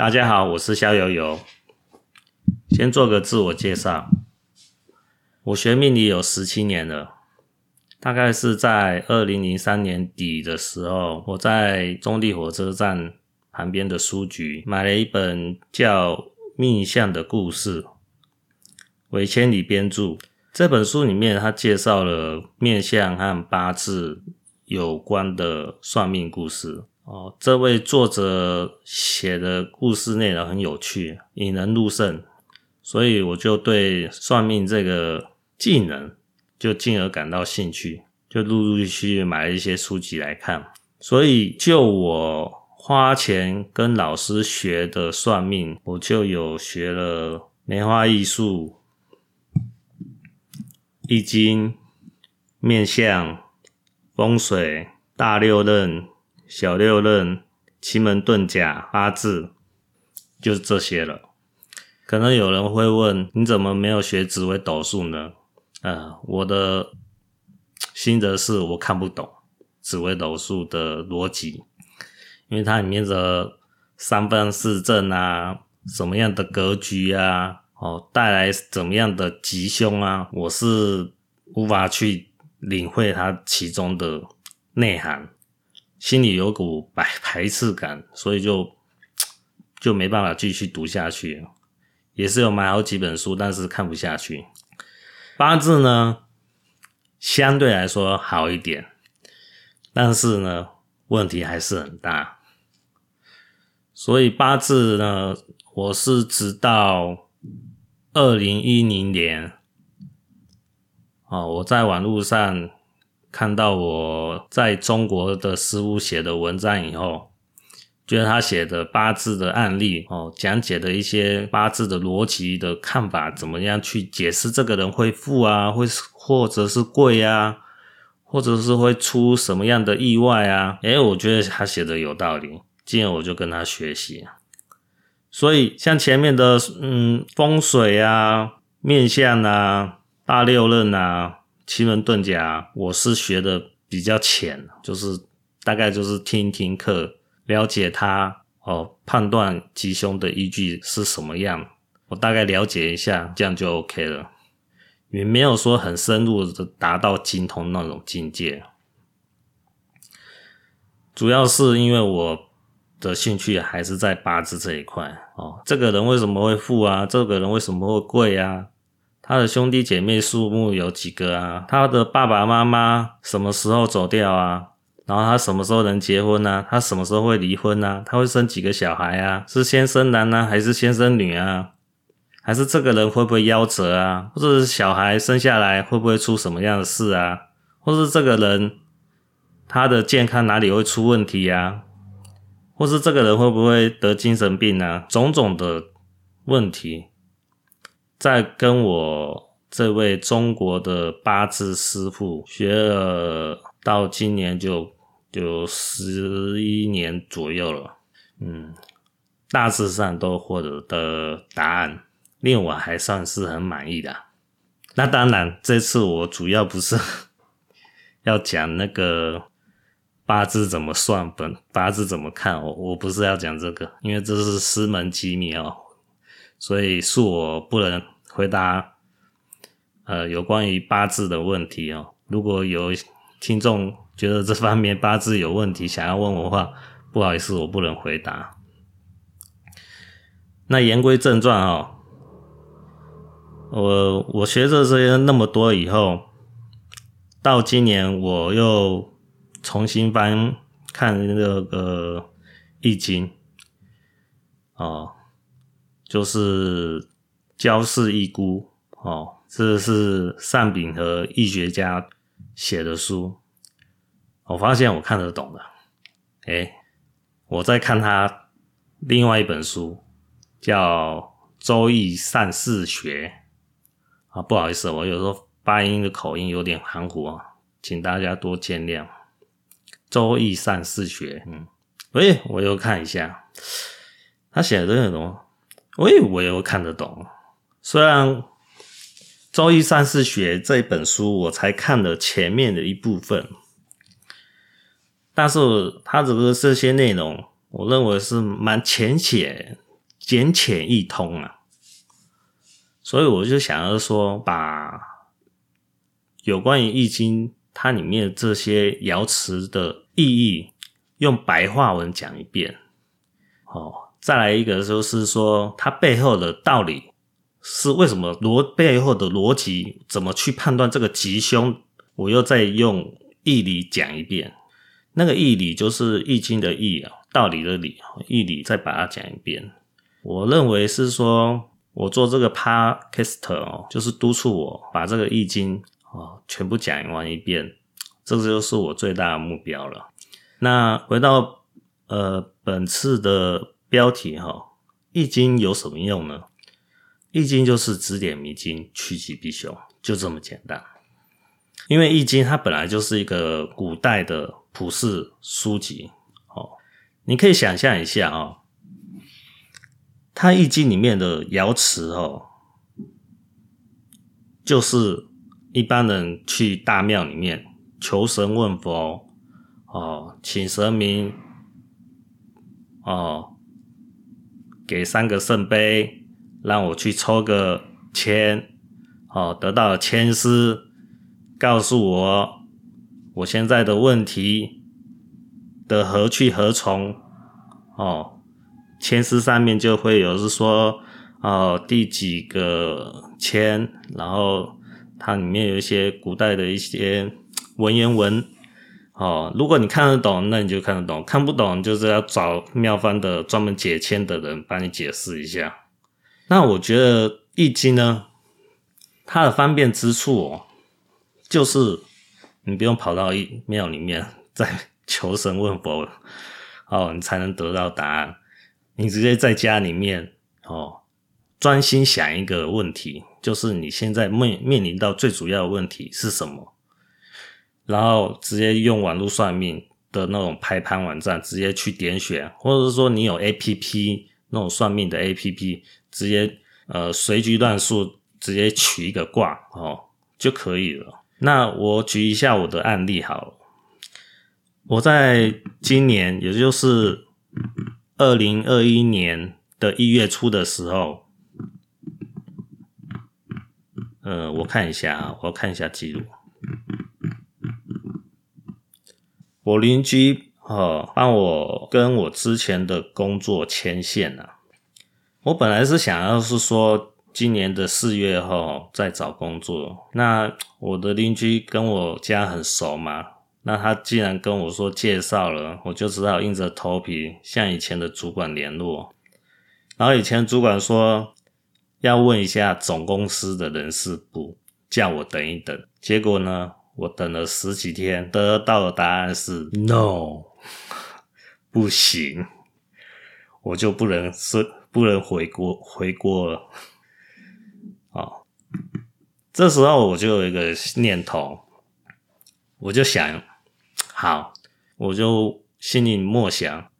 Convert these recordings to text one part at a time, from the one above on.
大家好，我是萧游游。先做个自我介绍，我学命理有十七年了，大概是在二零零三年底的时候，我在中坜火车站旁边的书局买了一本叫《命相的故事》，韦千里编著。这本书里面，他介绍了面相和八字有关的算命故事。哦，这位作者写的故事内容很有趣，引人入胜，所以我就对算命这个技能就进而感到兴趣，就陆陆续续买了一些书籍来看。所以，就我花钱跟老师学的算命，我就有学了梅花易数、易经、面相、风水、大六壬。小六壬、奇门遁甲、八字，就是这些了。可能有人会问，你怎么没有学紫微斗数呢？呃，我的心得是我看不懂紫微斗数的逻辑，因为它里面的三分四正啊，什么样的格局啊，哦，带来怎么样的吉凶啊，我是无法去领会它其中的内涵。心里有股排排斥感，所以就就没办法继续读下去。也是有买好几本书，但是看不下去。八字呢，相对来说好一点，但是呢，问题还是很大。所以八字呢，我是直到二零一零年，啊，我在网络上。看到我在中国的师傅写的文章以后，觉得他写的八字的案例哦，讲解的一些八字的逻辑的看法，怎么样去解释这个人会富啊，会或者是贵啊，或者是会出什么样的意外啊？诶，我觉得他写的有道理，今天我就跟他学习。所以像前面的嗯风水啊、面相啊、大六壬啊。奇门遁甲，我是学的比较浅，就是大概就是听听课，了解它哦，判断吉凶的依据是什么样，我大概了解一下，这样就 OK 了，也没有说很深入的达到精通那种境界。主要是因为我的兴趣还是在八字这一块哦，这个人为什么会富啊？这个人为什么会贵啊？他的兄弟姐妹数目有几个啊？他的爸爸妈妈什么时候走掉啊？然后他什么时候能结婚啊？他什么时候会离婚啊？他会生几个小孩啊？是先生男啊，还是先生女啊？还是这个人会不会夭折啊？或者是小孩生下来会不会出什么样的事啊？或是这个人他的健康哪里会出问题啊？或是这个人会不会得精神病啊？种种的问题。在跟我这位中国的八字师傅学了到今年就就十一年左右了，嗯，大致上都获得的答案令我还算是很满意的。那当然，这次我主要不是 要讲那个八字怎么算，本八字怎么看，我我不是要讲这个，因为这是师门机密哦。所以恕我不能回答，呃，有关于八字的问题哦。如果有听众觉得这方面八字有问题，想要问我的话，不好意思，我不能回答。那言归正传哦，我我学这些那么多以后，到今年我又重新翻看那个易经哦。就是焦氏易估哦，这是善秉和易学家写的书。我发现我看得懂了。诶，我在看他另外一本书，叫《周易善四学》啊，不好意思，我有时候发音的口音有点含糊啊，请大家多见谅。《周易善四学》，嗯，诶，我又看一下，他写的内容。我以为我看得懂，虽然《周易三四学》这本书我才看了前面的一部分，但是它这个这些内容，我认为是蛮浅显简浅易通啊。所以我就想要说，把有关于《易经》它里面这些爻辞的意义，用白话文讲一遍。哦，再来一个就是说，它背后的道理是为什么逻背后的逻辑，怎么去判断这个吉凶，我又再用义理讲一遍。那个义理就是《易经》的义啊，道理的理，义理再把它讲一遍。我认为是说。我做这个 podcast 哦，就是督促我把这个易经哦全部讲完一遍，这个就是我最大的目标了。那回到呃本次的标题哈，易经有什么用呢？易经就是指点迷津，趋吉避凶，就这么简单。因为易经它本来就是一个古代的普世书籍哦，你可以想象一下啊。它《易经》里面的爻辞哦，就是一般人去大庙里面求神问佛哦，请神明哦，给三个圣杯，让我去抽个签哦，得到签师，告诉我我现在的问题的何去何从哦。签师上面就会有是说，哦，第几个签，然后它里面有一些古代的一些文言文，哦，如果你看得懂，那你就看得懂；看不懂，就是要找庙方的专门解签的人帮你解释一下。那我觉得《易经》呢，它的方便之处哦，就是你不用跑到庙里面再求神问佛，哦，你才能得到答案。你直接在家里面哦，专心想一个问题，就是你现在面面临到最主要的问题是什么？然后直接用网络算命的那种排盘网站，直接去点选，或者是说你有 APP 那种算命的 APP，直接呃随机乱数，直接取一个卦哦就可以了。那我举一下我的案例好了，我在今年也就是。二零二一年的一月初的时候，呃，我看一下啊，我要看一下记录。我邻居哦，帮我跟我之前的工作牵线了。我本来是想要是说，今年的四月后再找工作。那我的邻居跟我家很熟嘛。那他既然跟我说介绍了，我就只好硬着头皮向以前的主管联络。然后以前主管说要问一下总公司的人事部，叫我等一等。结果呢，我等了十几天，得到的答案是 “no”，不行，我就不能是不能回国回国了。哦，这时候我就有一个念头，我就想。好，我就心里默想，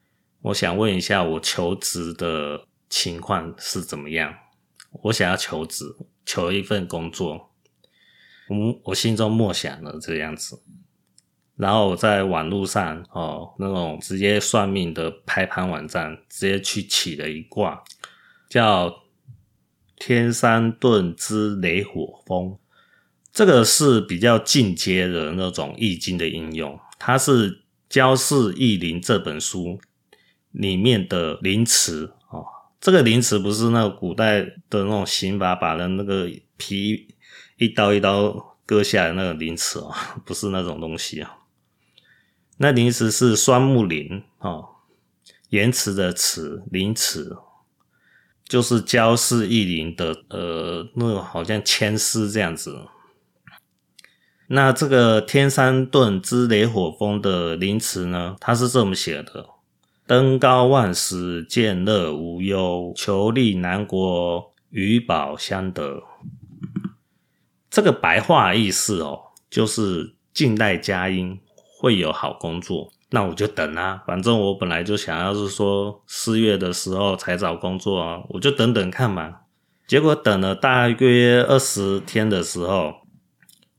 我想问一下，我求职的情况是怎么样？我想要求职，求一份工作。我我心中默想了这样子，然后我在网络上哦，那种直接算命的排盘网站，直接去起了一卦，叫天山遁之雷火风。这个是比较进阶的那种易经的应用。它是《焦氏易林》这本书里面的灵辞哦，这个灵辞不是那个古代的那种刑法，把人那个皮一刀一刀割下来那个灵辞哦，不是那种东西啊。那灵辞是双木林哦，言辞的辞，灵辞就是《焦氏易林》的呃，那个好像签诗这样子。那这个天山遁之雷火风的灵辞呢，它是这么写的：登高万石，见乐无忧，求利南国，与宝相得。这个白话意思哦，就是静待佳音，会有好工作。那我就等啊，反正我本来就想要是说四月的时候才找工作啊，我就等等看嘛。结果等了大约二十天的时候。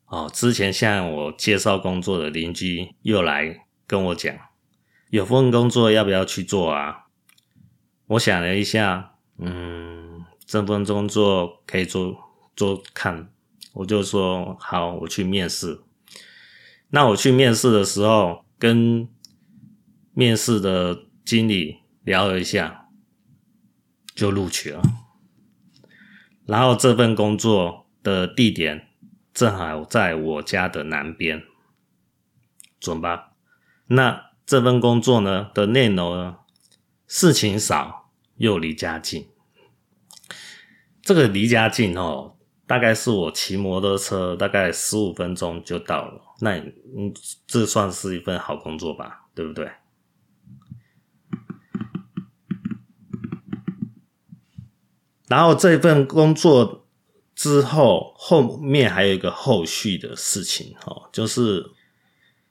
哦，之前向我介绍工作的邻居又来跟我讲，有份工作要不要去做啊？我想了一下，嗯，这份工作可以做做看，我就说好，我去面试。那我去面试的时候，跟面试的经理聊了一下，就录取了。然后这份工作的地点正好在我家的南边，准吧？那这份工作呢的内容呢，事情少又离家近。这个离家近哦，大概是我骑摩托车大概十五分钟就到了。那嗯，这算是一份好工作吧？对不对？然后这份工作之后，后面还有一个后续的事情哦，就是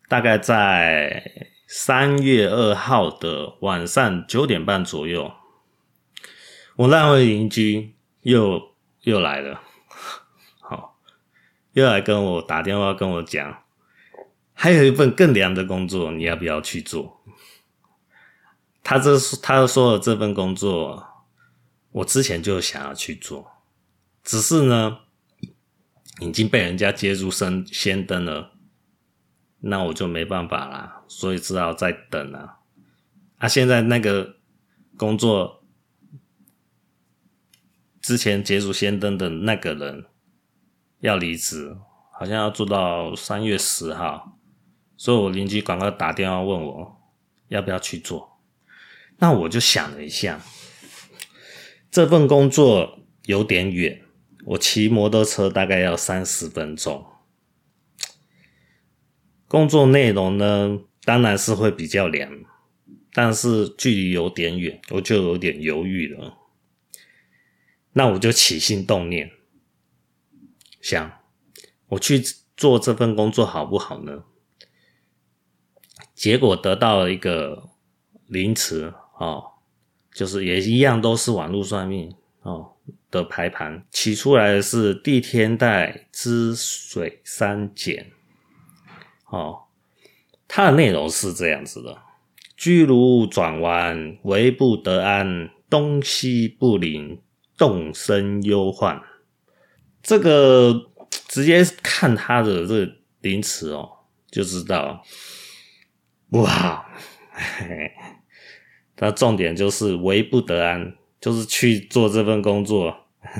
大概在三月二号的晚上九点半左右，我那位邻居又又来了，又来跟我打电话跟我讲，还有一份更凉的工作，你要不要去做？他这他说的这份工作。我之前就想要去做，只是呢，已经被人家接入先先登了，那我就没办法啦，所以只好再等了。啊，现在那个工作之前接入先登的那个人要离职，好像要做到三月十号，所以我邻居赶快打电话问我要不要去做，那我就想了一下。这份工作有点远，我骑摩托车大概要三十分钟。工作内容呢，当然是会比较凉，但是距离有点远，我就有点犹豫了。那我就起心动念，想我去做这份工作好不好呢？结果得到了一个凌迟哦。就是也一样，都是网络算命哦的排盘，起出来的是地天带之水三减哦，它的内容是这样子的：居如转弯，为不得安，东西不灵，动身忧患。这个直接看他的这个名词哦，就知道哇。嘿嘿那重点就是为不得安，就是去做这份工作，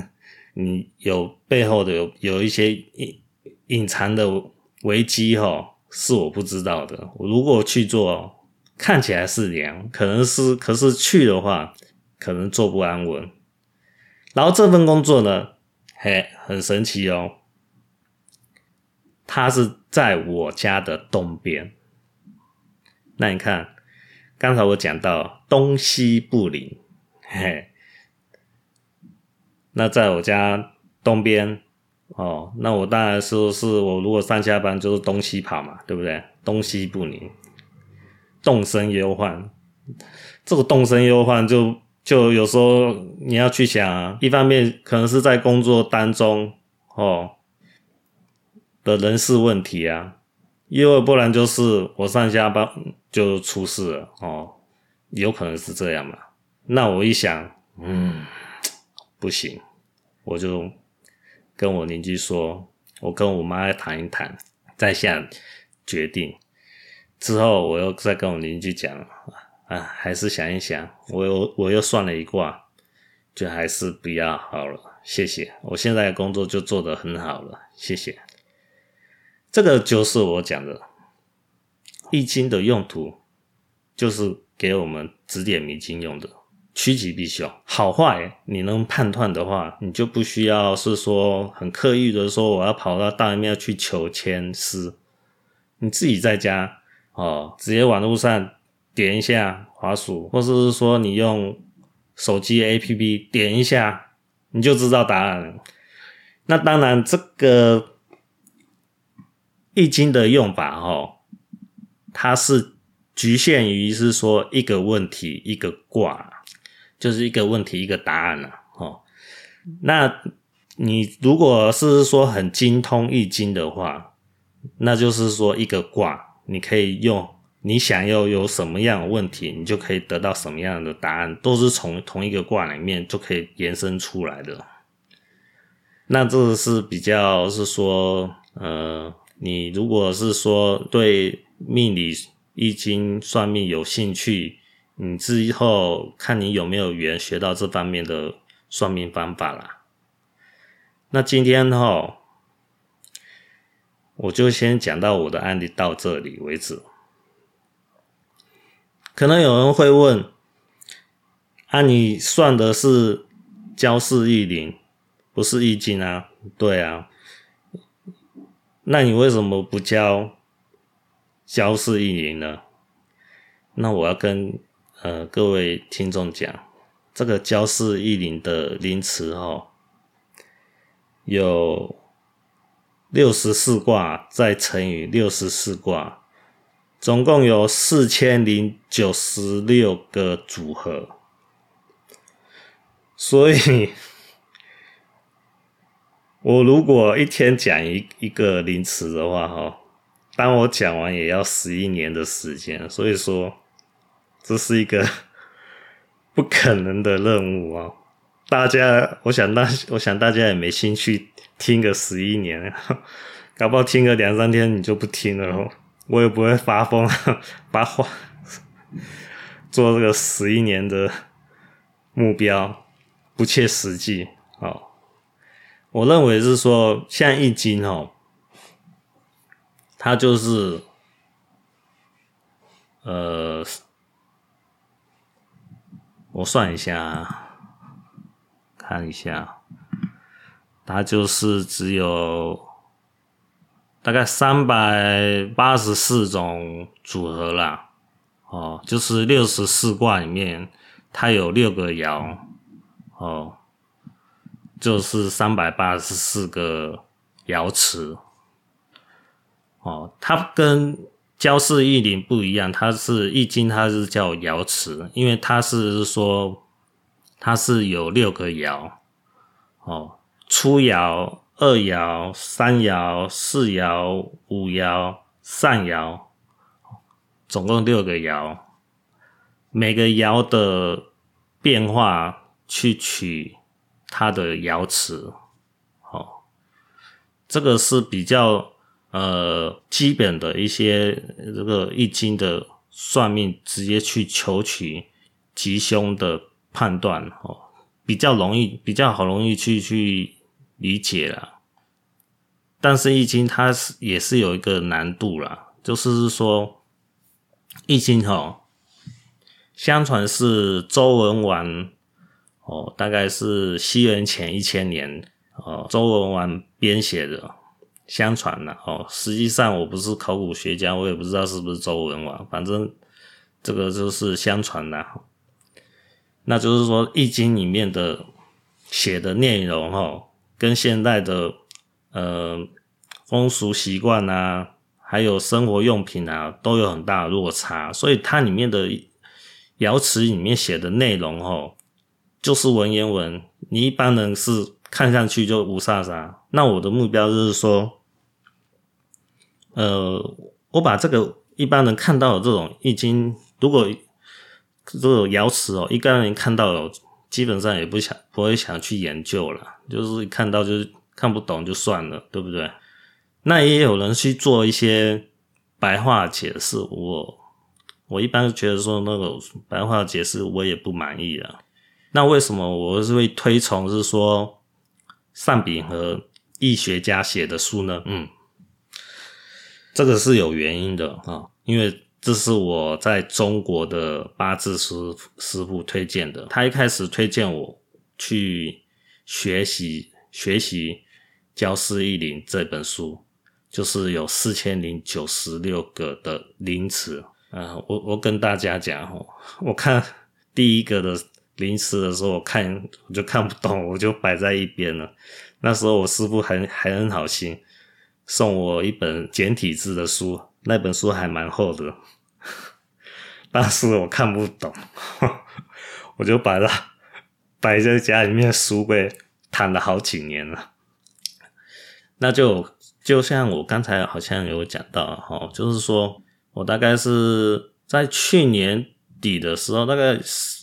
你有背后的有有一些隐隐藏的危机哈，是我不知道的。如果去做，看起来是凉，可能是，可是去的话，可能做不安稳。然后这份工作呢，嘿，很神奇哦，它是在我家的东边。那你看。刚才我讲到东西不灵，嘿，那在我家东边哦，那我当然是是我如果上下班就是东西跑嘛，对不对？东西不灵，动身忧患，这个动身忧患就就有时候你要去想啊，一方面可能是在工作当中哦的人事问题啊。因为不然就是我上下班就出事了哦，有可能是这样嘛？那我一想，嗯，不行，我就跟我邻居说，我跟我妈谈一谈，再下决定。之后我又再跟我邻居讲，啊，还是想一想，我又我又算了一卦，就还是不要好了。谢谢，我现在的工作就做得很好了，谢谢。这个就是我讲的《易经》的用途，就是给我们指点迷津用的，趋吉避凶。好坏你能判断的话，你就不需要是说很刻意的说我要跑到大庙去求签师，你自己在家哦，直接网络上点一下滑鼠，或者是说你用手机 APP 点一下，你就知道答案了。那当然这个。易经的用法，哦，它是局限于是说一个问题一个卦，就是一个问题一个答案了，哦。那你如果是说很精通易经的话，那就是说一个卦，你可以用你想要有什么样的问题，你就可以得到什么样的答案，都是从同一个卦里面就可以延伸出来的。那这是比较是说，呃，你如果是说对命理、易经、算命有兴趣，你之后看你有没有缘学到这方面的算命方法啦。那今天哈，我就先讲到我的案例到这里为止。可能有人会问：啊，你算的是焦氏易林，不是易经啊？对啊，那你为什么不教焦氏易林呢？那我要跟呃各位听众讲，这个焦氏易林的临词哦，有六十四卦，再乘以六十四卦，总共有四千零九十六个组合，所以。我如果一天讲一一个名词的话，哈，当我讲完也要十一年的时间，所以说这是一个 不可能的任务啊！大家，我想大，我想大家也没兴趣听个十一年，搞不好听个两三天你就不听了哦，我也不会发疯 把话做这个十一年的目标，不切实际，哦。我认为是说，像易经哦，它就是，呃，我算一下，看一下，它就是只有大概三百八十四种组合啦，哦，就是六十四卦里面，它有六个爻，哦。就是三百八十四个爻辞，哦，它跟焦氏易林不一样，它是易经，它是叫爻辞，因为它是说它是有六个爻，哦，初爻、二爻、三爻、四爻、五爻、上爻，总共六个爻，每个爻的变化去取。它的爻辞，好，这个是比较呃基本的一些这个易经的算命，直接去求取吉凶的判断，哦，比较容易，比较好容易去去理解了。但是易经它是也是有一个难度啦，就是说易经哈，相传是周文王。哦，大概是西元前一千年，哦，周文王编写的，相传的，哦，实际上我不是考古学家，我也不知道是不是周文王，反正这个就是相传的。那就是说，《易经》里面的写的内容，哈，跟现代的呃风俗习惯啊，还有生活用品啊，都有很大的落差，所以它里面的瑶池里面写的内容，哦。就是文言文，你一般人是看上去就雾煞煞。那我的目标就是说，呃，我把这个一般人看到的这种易经，如果这种瑶池哦，一般人看到有，基本上也不想不会想去研究了，就是看到就是看不懂就算了，对不对？那也有人去做一些白话解释，我我一般觉得说那个白话解释我也不满意啊。那为什么我是会推崇是说尚秉和易学家写的书呢？嗯，这个是有原因的啊，因为这是我在中国的八字师师傅推荐的。他一开始推荐我去学习学习《焦氏易林》这本书，就是有四千零九十六个的临词啊。我我跟大家讲哦，我看 第一个的。临词的时候，我看我就看不懂，我就摆在一边了。那时候我师傅还还很好心，送我一本简体字的书，那本书还蛮厚的，当时我看不懂，我就把它 摆在家里面书柜，躺了好几年了。那就就像我刚才好像有讲到哈，就是说我大概是在去年底的时候，大概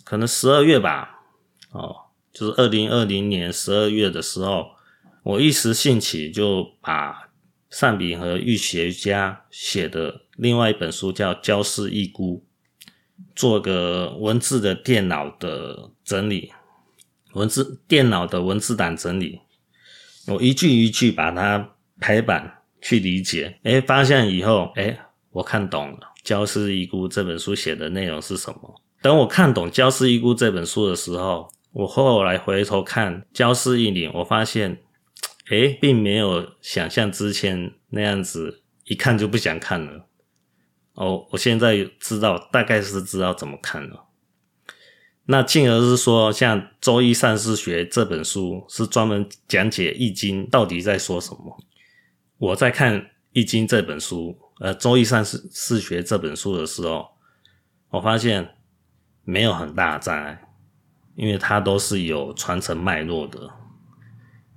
可能十二月吧，哦，就是二零二零年十二月的时候，我一时兴起就把上柄和玉学家写的另外一本书叫《焦氏一孤》，做个文字的电脑的整理，文字电脑的文字档整理，我一句一句把它排版去理解，诶，发现以后，诶，我看懂了《焦氏一孤》这本书写的内容是什么。等我看懂《焦氏一孤》这本书的时候，我后来回头看《焦氏一林》，我发现。诶，并没有想象之前那样子，一看就不想看了。哦，我现在知道，大概是知道怎么看了。那进而是说，像《周易善事学》这本书是专门讲解《易经》到底在说什么。我在看《易经》这本书，呃，《周易善事事学》这本书的时候，我发现没有很大的障碍，因为它都是有传承脉络的。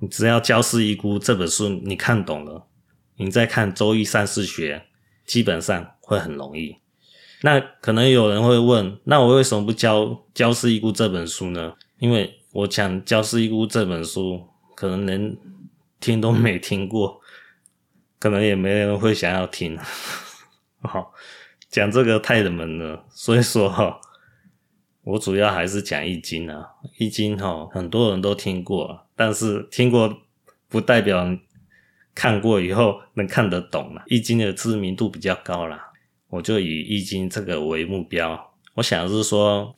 你只要《焦氏一菇》这本书你看懂了，你再看《周易善事学》，基本上会很容易。那可能有人会问，那我为什么不教《焦氏一菇》这本书呢？因为我讲《焦氏一菇》这本书，可能连听都没听过，可能也没人会想要听。好，讲这个太冷门了，所以说哈。我主要还是讲易经啊，易经哈，很多人都听过，但是听过不代表看过以后能看得懂了。易经的知名度比较高啦，我就以易经这个为目标。我想是说，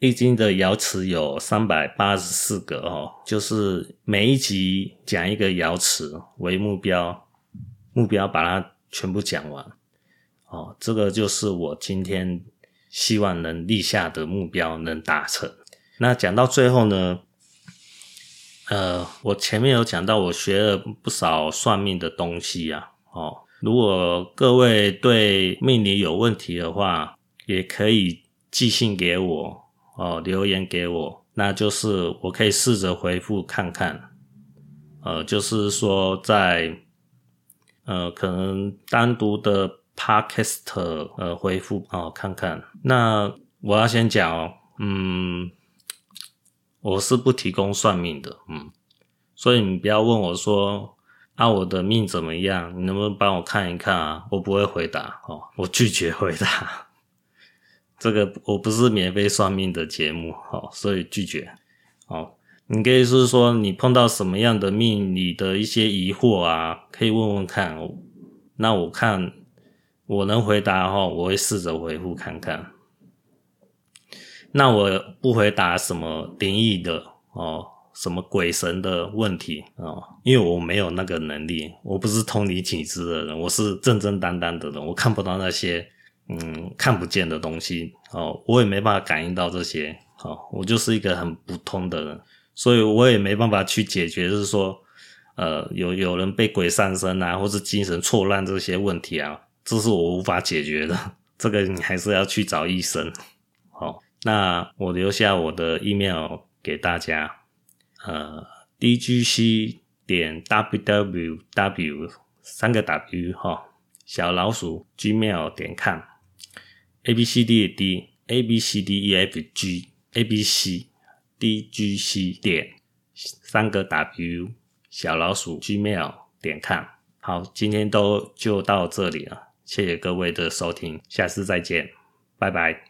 易经的爻辞有三百八十四个哦，就是每一集讲一个爻辞为目标，目标把它全部讲完。哦，这个就是我今天。希望能立下的目标能达成。那讲到最后呢，呃，我前面有讲到，我学了不少算命的东西啊。哦，如果各位对命理有问题的话，也可以寄信给我哦，留言给我，那就是我可以试着回复看看。呃，就是说在呃，可能单独的。Podcast 呃，回复哦，看看。那我要先讲哦，嗯，我是不提供算命的，嗯，所以你不要问我说啊，我的命怎么样？你能不能帮我看一看啊？我不会回答哦，我拒绝回答。这个我不是免费算命的节目哦，所以拒绝。哦，你可以是说你碰到什么样的命你的一些疑惑啊，可以问问看。那我看。我能回答的话，我会试着回复看看。那我不回答什么灵异的哦，什么鬼神的问题哦，因为我没有那个能力，我不是通灵体质的人，我是正正当当的人，我看不到那些嗯看不见的东西哦，我也没办法感应到这些哦，我就是一个很普通的人，所以我也没办法去解决，就是说呃有有人被鬼上身啊，或是精神错乱这些问题啊。这是我无法解决的，这个你还是要去找医生。那我留下我的 email 给大家，呃，dgc 点 www 三个 w 哈，小老鼠 gmail 点 com，a b c d 的 d，a b c d e f g，a b c d g c 点三个 w 小老鼠 gmail 点 com。好，今天都就到这里了。谢谢各位的收听，下次再见，拜拜。